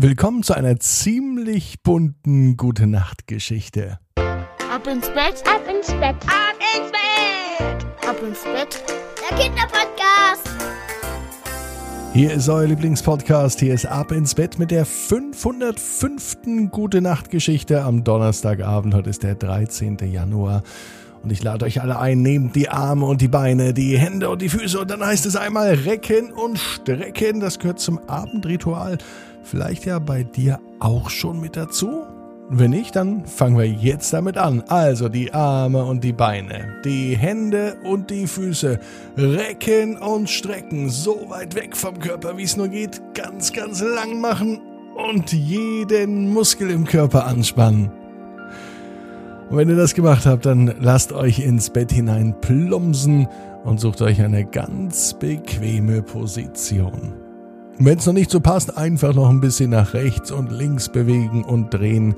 Willkommen zu einer ziemlich bunten Gute Nacht Geschichte. Ab ins Bett, ab ins Bett, ab ins Bett, ab ins Bett. Der Kinderpodcast. Hier ist euer Lieblingspodcast. Hier ist Ab ins Bett mit der 505. Gute Nacht Geschichte am Donnerstagabend. Heute ist der 13. Januar. Und ich lade euch alle ein, nehmt die Arme und die Beine, die Hände und die Füße und dann heißt es einmal recken und strecken. Das gehört zum Abendritual. Vielleicht ja bei dir auch schon mit dazu? Wenn nicht, dann fangen wir jetzt damit an. Also die Arme und die Beine, die Hände und die Füße, recken und strecken, so weit weg vom Körper, wie es nur geht, ganz, ganz lang machen und jeden Muskel im Körper anspannen. Und wenn ihr das gemacht habt, dann lasst euch ins Bett hinein plumpsen und sucht euch eine ganz bequeme Position. Wenn es noch nicht so passt, einfach noch ein bisschen nach rechts und links bewegen und drehen,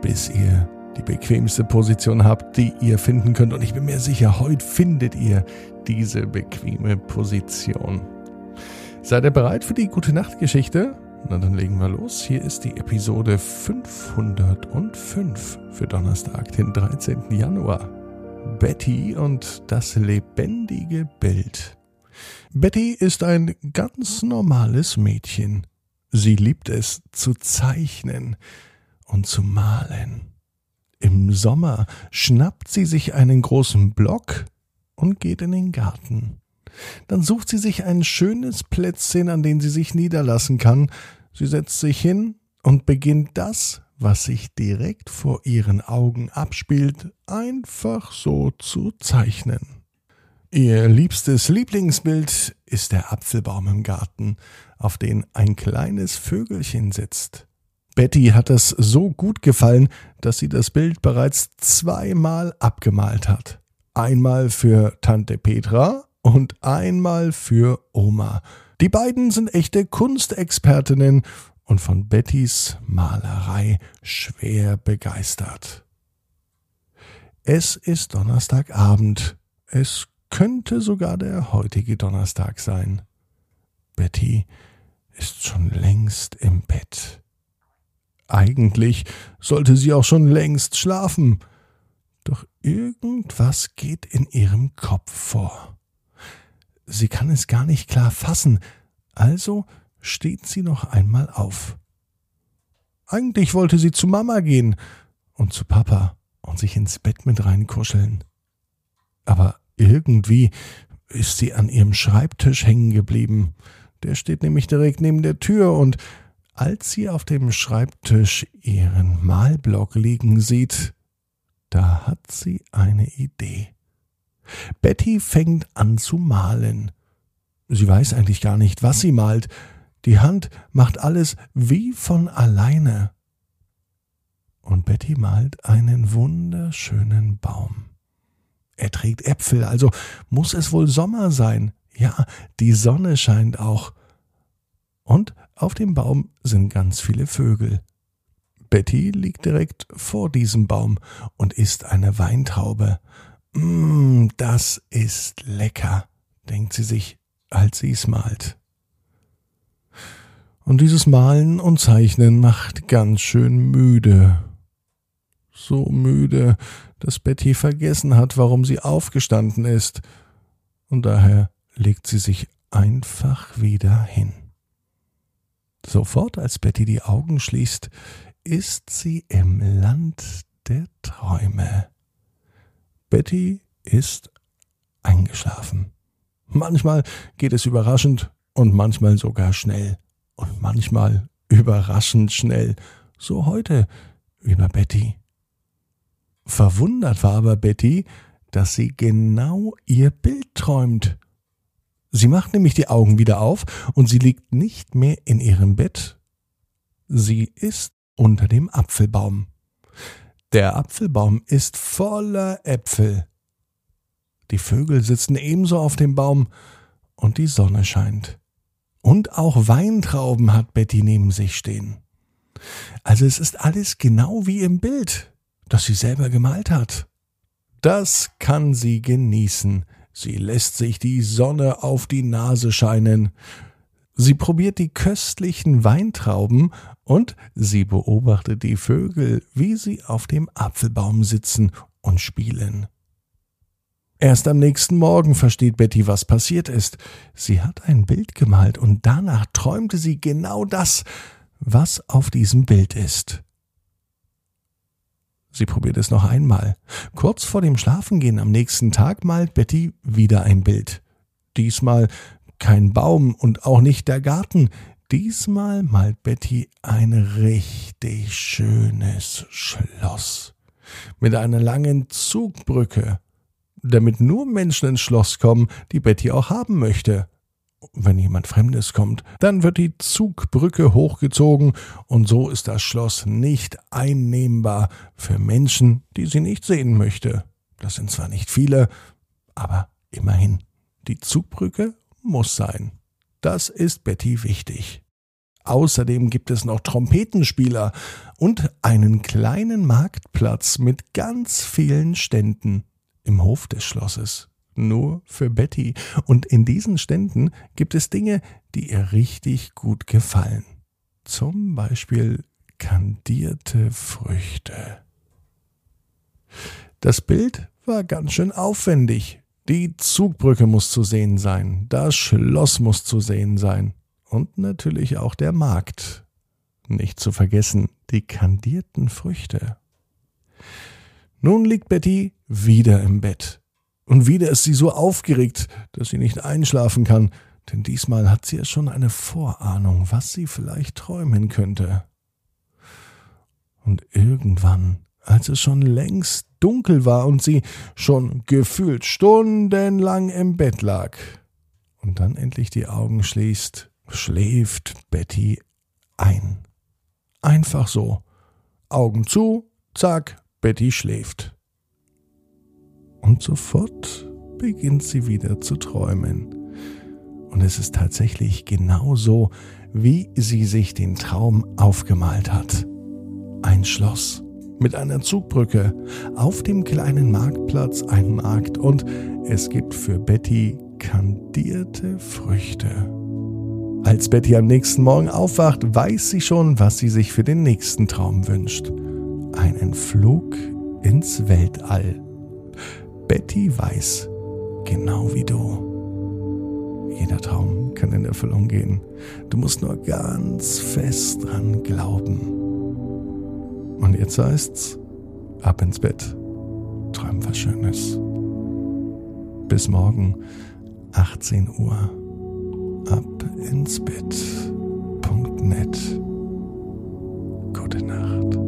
bis ihr die bequemste Position habt, die ihr finden könnt. Und ich bin mir sicher, heute findet ihr diese bequeme Position. Seid ihr bereit für die gute Nachtgeschichte? Na dann legen wir los. Hier ist die Episode 505 für Donnerstag, den 13. Januar. Betty und das lebendige Bild. Betty ist ein ganz normales Mädchen. Sie liebt es zu zeichnen und zu malen. Im Sommer schnappt sie sich einen großen Block und geht in den Garten. Dann sucht sie sich ein schönes Plätzchen, an dem sie sich niederlassen kann. Sie setzt sich hin und beginnt das, was sich direkt vor ihren Augen abspielt, einfach so zu zeichnen. Ihr liebstes Lieblingsbild ist der Apfelbaum im Garten, auf den ein kleines Vögelchen sitzt. Betty hat es so gut gefallen, dass sie das Bild bereits zweimal abgemalt hat. Einmal für Tante Petra und einmal für Oma. Die beiden sind echte Kunstexpertinnen und von Bettys Malerei schwer begeistert. Es ist Donnerstagabend. Es könnte sogar der heutige Donnerstag sein. Betty ist schon längst im Bett. Eigentlich sollte sie auch schon längst schlafen, doch irgendwas geht in ihrem Kopf vor. Sie kann es gar nicht klar fassen, also steht sie noch einmal auf. Eigentlich wollte sie zu Mama gehen und zu Papa und sich ins Bett mit reinkuscheln. Aber irgendwie ist sie an ihrem Schreibtisch hängen geblieben. Der steht nämlich direkt neben der Tür und als sie auf dem Schreibtisch ihren Malblock liegen sieht, da hat sie eine Idee. Betty fängt an zu malen. Sie weiß eigentlich gar nicht, was sie malt. Die Hand macht alles wie von alleine. Und Betty malt einen wunderschönen Baum. Er trägt Äpfel, also muss es wohl Sommer sein. Ja, die Sonne scheint auch. Und auf dem Baum sind ganz viele Vögel. Betty liegt direkt vor diesem Baum und isst eine Weintraube. Mmm, das ist lecker, denkt sie sich, als sie es malt. Und dieses Malen und Zeichnen macht ganz schön müde. So müde, dass Betty vergessen hat, warum sie aufgestanden ist, und daher legt sie sich einfach wieder hin. Sofort, als Betty die Augen schließt, ist sie im Land der Träume. Betty ist eingeschlafen. Manchmal geht es überraschend und manchmal sogar schnell und manchmal überraschend schnell, so heute über Betty. Verwundert war aber Betty, dass sie genau ihr Bild träumt. Sie macht nämlich die Augen wieder auf und sie liegt nicht mehr in ihrem Bett. Sie ist unter dem Apfelbaum. Der Apfelbaum ist voller Äpfel. Die Vögel sitzen ebenso auf dem Baum und die Sonne scheint. Und auch Weintrauben hat Betty neben sich stehen. Also es ist alles genau wie im Bild das sie selber gemalt hat. Das kann sie genießen. Sie lässt sich die Sonne auf die Nase scheinen. Sie probiert die köstlichen Weintrauben und sie beobachtet die Vögel, wie sie auf dem Apfelbaum sitzen und spielen. Erst am nächsten Morgen versteht Betty, was passiert ist. Sie hat ein Bild gemalt und danach träumte sie genau das, was auf diesem Bild ist. Sie probiert es noch einmal. Kurz vor dem Schlafengehen am nächsten Tag malt Betty wieder ein Bild. Diesmal kein Baum und auch nicht der Garten. Diesmal malt Betty ein richtig schönes Schloss mit einer langen Zugbrücke, damit nur Menschen ins Schloss kommen, die Betty auch haben möchte. Wenn jemand Fremdes kommt, dann wird die Zugbrücke hochgezogen und so ist das Schloss nicht einnehmbar für Menschen, die sie nicht sehen möchte. Das sind zwar nicht viele, aber immerhin. Die Zugbrücke muss sein. Das ist Betty wichtig. Außerdem gibt es noch Trompetenspieler und einen kleinen Marktplatz mit ganz vielen Ständen im Hof des Schlosses. Nur für Betty. Und in diesen Ständen gibt es Dinge, die ihr richtig gut gefallen. Zum Beispiel kandierte Früchte. Das Bild war ganz schön aufwendig. Die Zugbrücke muss zu sehen sein, das Schloss muss zu sehen sein und natürlich auch der Markt. Nicht zu vergessen die kandierten Früchte. Nun liegt Betty wieder im Bett. Und wieder ist sie so aufgeregt, dass sie nicht einschlafen kann, denn diesmal hat sie ja schon eine Vorahnung, was sie vielleicht träumen könnte. Und irgendwann als es schon längst dunkel war und sie schon gefühlt stundenlang im Bett lag und dann endlich die Augen schließt, schläft Betty ein. Einfach so. Augen zu, zack, Betty schläft. Und sofort beginnt sie wieder zu träumen. Und es ist tatsächlich genau so, wie sie sich den Traum aufgemalt hat. Ein Schloss mit einer Zugbrücke, auf dem kleinen Marktplatz ein Markt und es gibt für Betty kandierte Früchte. Als Betty am nächsten Morgen aufwacht, weiß sie schon, was sie sich für den nächsten Traum wünscht. Einen Flug ins Weltall. Betty weiß, genau wie du. Jeder Traum kann in Erfüllung gehen. Du musst nur ganz fest dran glauben. Und jetzt heißt's, ab ins Bett. Träum was Schönes. Bis morgen, 18 Uhr. Ab ins Bett. Net. Gute Nacht.